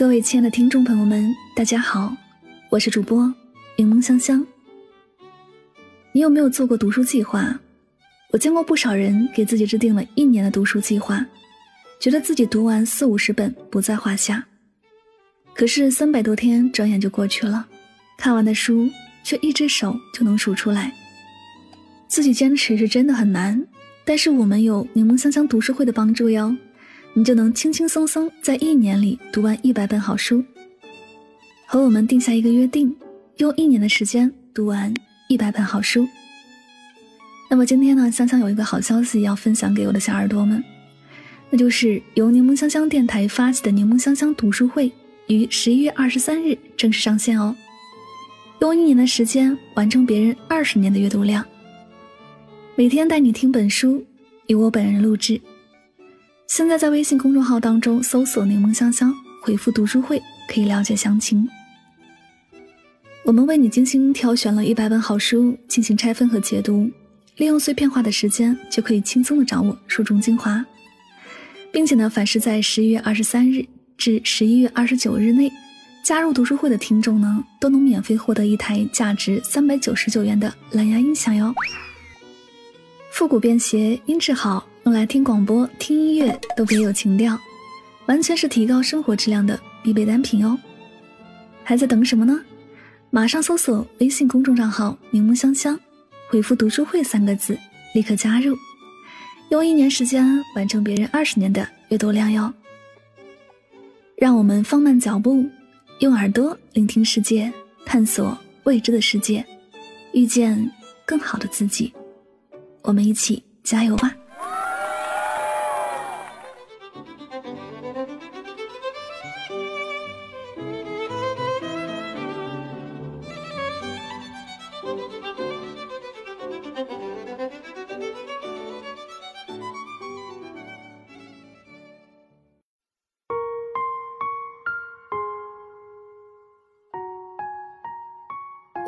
各位亲爱的听众朋友们，大家好，我是主播柠檬香香。你有没有做过读书计划？我见过不少人给自己制定了一年的读书计划，觉得自己读完四五十本不在话下。可是三百多天转眼就过去了，看完的书却一只手就能数出来。自己坚持是真的很难，但是我们有柠檬香香读书会的帮助哟。你就能轻轻松松在一年里读完一百本好书。和我们定下一个约定，用一年的时间读完一百本好书。那么今天呢，香香有一个好消息要分享给我的小耳朵们，那就是由柠檬香香电台发起的柠檬香香读书会，于十一月二十三日正式上线哦。用一年的时间完成别人二十年的阅读量，每天带你听本书，由我本人录制。现在在微信公众号当中搜索“柠檬香香”，回复“读书会”可以了解详情。我们为你精心挑选了一百本好书进行拆分和解读，利用碎片化的时间就可以轻松的掌握书中精华，并且呢，凡是在十一月二十三日至十一月二十九日内加入读书会的听众呢，都能免费获得一台价值三百九十九元的蓝牙音响哟，复古便携，音质好。用来听广播、听音乐都别有情调，完全是提高生活质量的必备单品哦！还在等什么呢？马上搜索微信公众账号“柠檬香香”，回复“读书会”三个字，立刻加入，用一年时间完成别人二十年的阅读量哟！让我们放慢脚步，用耳朵聆听世界，探索未知的世界，遇见更好的自己。我们一起加油吧！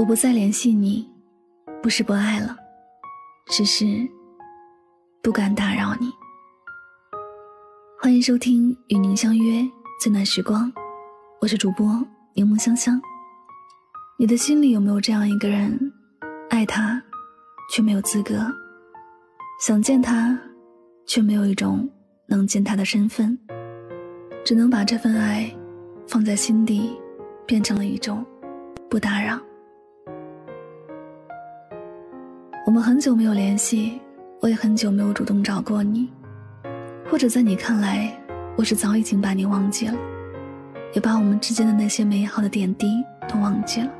我不再联系你，不是不爱了，只是不敢打扰你。欢迎收听《与您相约最暖时光》，我是主播柠檬香香。你的心里有没有这样一个人，爱他却没有资格，想见他却没有一种能见他的身份，只能把这份爱放在心底，变成了一种不打扰。我们很久没有联系，我也很久没有主动找过你，或者在你看来，我是早已经把你忘记了，也把我们之间的那些美好的点滴都忘记了。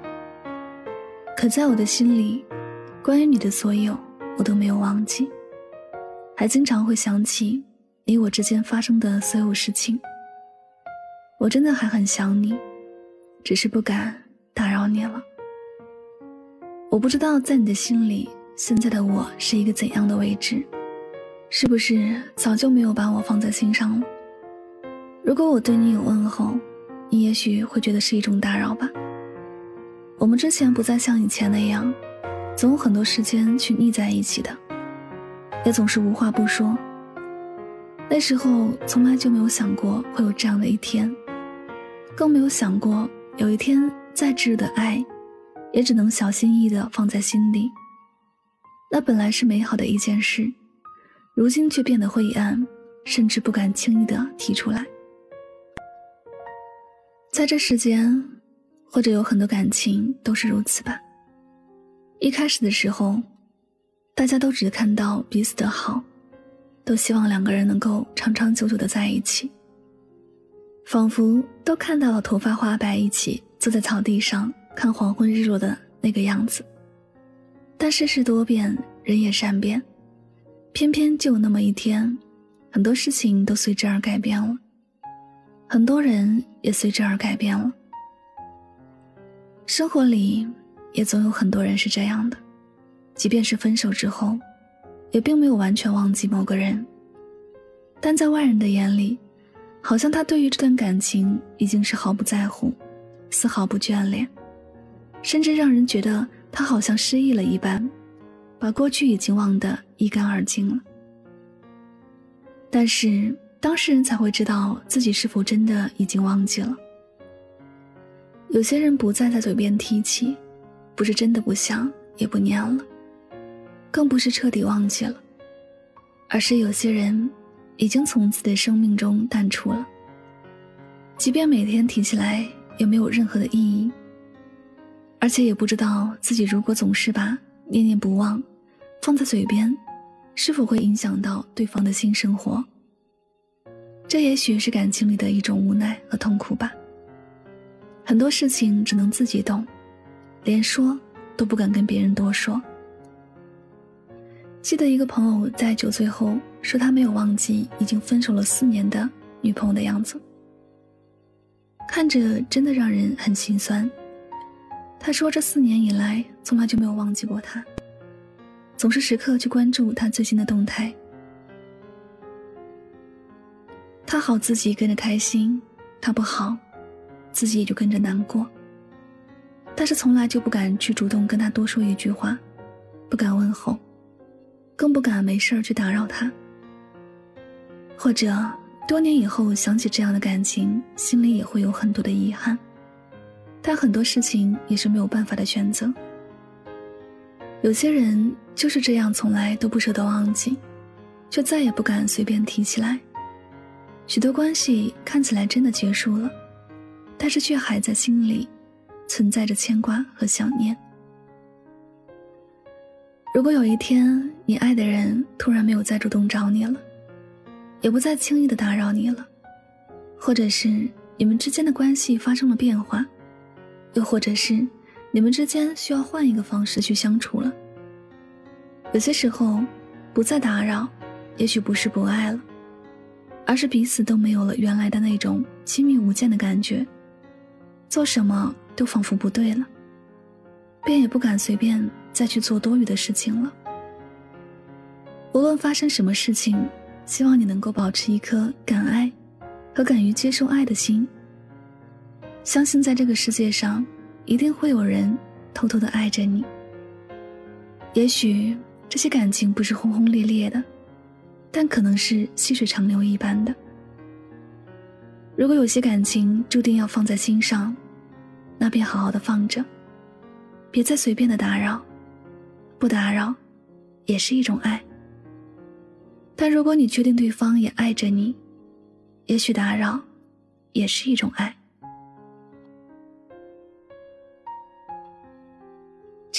可在我的心里，关于你的所有，我都没有忘记，还经常会想起你我之间发生的所有事情。我真的还很想你，只是不敢打扰你了。我不知道在你的心里。现在的我是一个怎样的位置？是不是早就没有把我放在心上了？如果我对你有问候，你也许会觉得是一种打扰吧。我们之前不再像以前那样，总有很多时间去腻在一起的，也总是无话不说。那时候从来就没有想过会有这样的一天，更没有想过有一天再挚的爱，也只能小心翼翼地放在心里。那本来是美好的一件事，如今却变得灰暗，甚至不敢轻易的提出来。在这世间，或者有很多感情都是如此吧。一开始的时候，大家都只看到彼此的好，都希望两个人能够长长久久的在一起，仿佛都看到了头发花白一起坐在草地上看黄昏日落的那个样子。但世事多变，人也善变，偏偏就有那么一天，很多事情都随之而改变了，很多人也随之而改变了。生活里也总有很多人是这样的，即便是分手之后，也并没有完全忘记某个人，但在外人的眼里，好像他对于这段感情已经是毫不在乎，丝毫不眷恋，甚至让人觉得。他好像失忆了一般，把过去已经忘得一干二净了。但是当事人才会知道自己是否真的已经忘记了，有些人不再在嘴边提起，不是真的不想，也不念了，更不是彻底忘记了，而是有些人已经从自己的生命中淡出了。即便每天提起来也没有任何的意义，而且也不知道自己如果总是把念念不忘放在嘴边，是否会影响到对方的新生活。这也许是感情里的一种无奈和痛苦吧。很多事情只能自己懂，连说都不敢跟别人多说。记得一个朋友在酒醉后说，他没有忘记已经分手了四年的女朋友的样子，看着真的让人很心酸。他说，这四年以来从来就没有忘记过他，总是时刻去关注他最新的动态。他好自己跟着开心，他不好。自己也就跟着难过，但是从来就不敢去主动跟他多说一句话，不敢问候，更不敢没事儿去打扰他。或者多年以后想起这样的感情，心里也会有很多的遗憾。但很多事情也是没有办法的选择。有些人就是这样，从来都不舍得忘记，却再也不敢随便提起来。许多关系看起来真的结束了。但是却还在心里存在着牵挂和想念。如果有一天你爱的人突然没有再主动找你了，也不再轻易的打扰你了，或者是你们之间的关系发生了变化，又或者是你们之间需要换一个方式去相处了，有些时候不再打扰，也许不是不爱了，而是彼此都没有了原来的那种亲密无间的感觉。做什么都仿佛不对了，便也不敢随便再去做多余的事情了。无论发生什么事情，希望你能够保持一颗敢爱和敢于接受爱的心。相信在这个世界上，一定会有人偷偷的爱着你。也许这些感情不是轰轰烈烈的，但可能是细水长流一般的。如果有些感情注定要放在心上，那便好好的放着，别再随便的打扰，不打扰，也是一种爱。但如果你确定对方也爱着你，也许打扰，也是一种爱。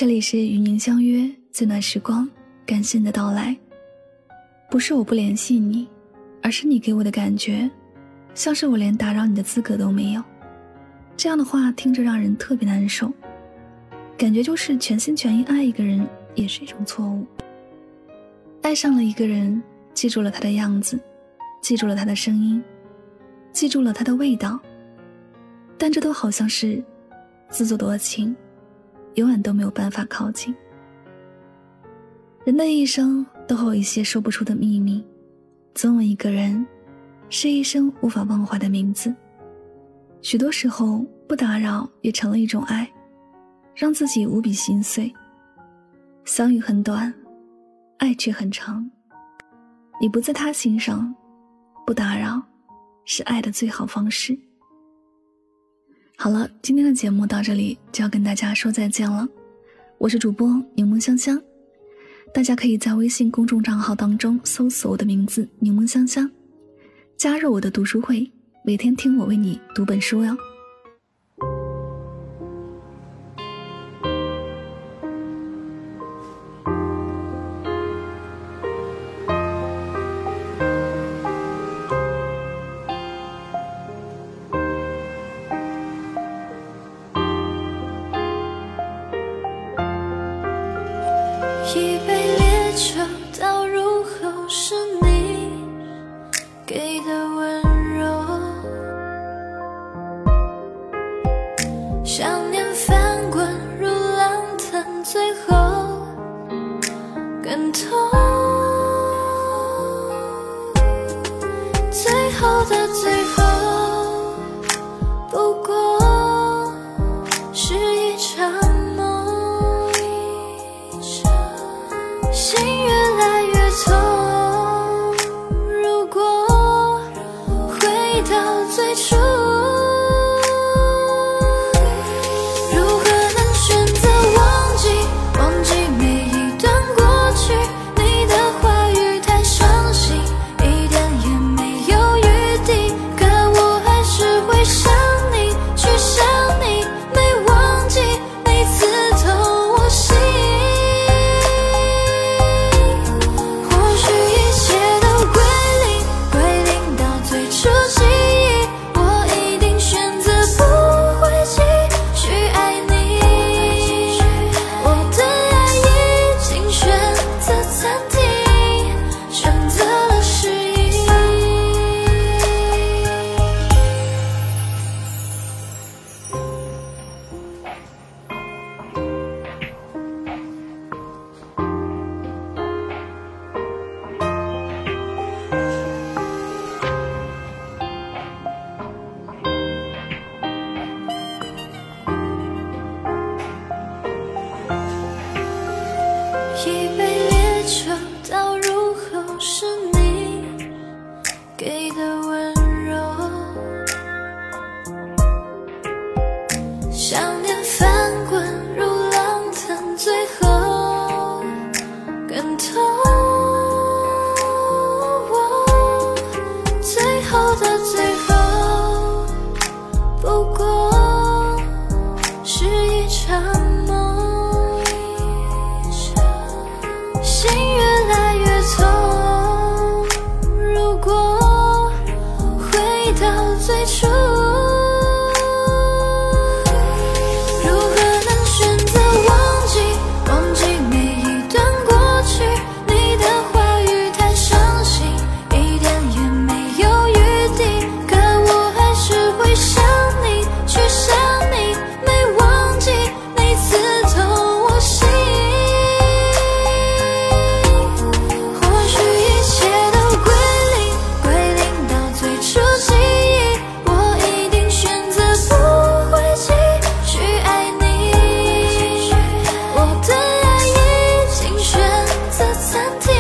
这里是与您相约最暖时光，感谢你的到来。不是我不联系你，而是你给我的感觉。像是我连打扰你的资格都没有，这样的话听着让人特别难受，感觉就是全心全意爱一个人也是一种错误。爱上了一个人，记住了他的样子，记住了他的声音，记住了他的味道，但这都好像是自作多情，永远都没有办法靠近。人的一生都会有一些说不出的秘密，总有一个人。是一生无法忘怀的名字。许多时候，不打扰也成了一种爱，让自己无比心碎。相遇很短，爱却很长。你不在他心上，不打扰，是爱的最好方式。好了，今天的节目到这里就要跟大家说再见了。我是主播柠檬香香，大家可以在微信公众账号当中搜索我的名字“柠檬香香”。加入我的读书会，每天听我为你读本书哟。烈酒倒入喉是你给的温柔想念翻滚如浪腾最后更痛一杯烈酒倒入喉是 Santa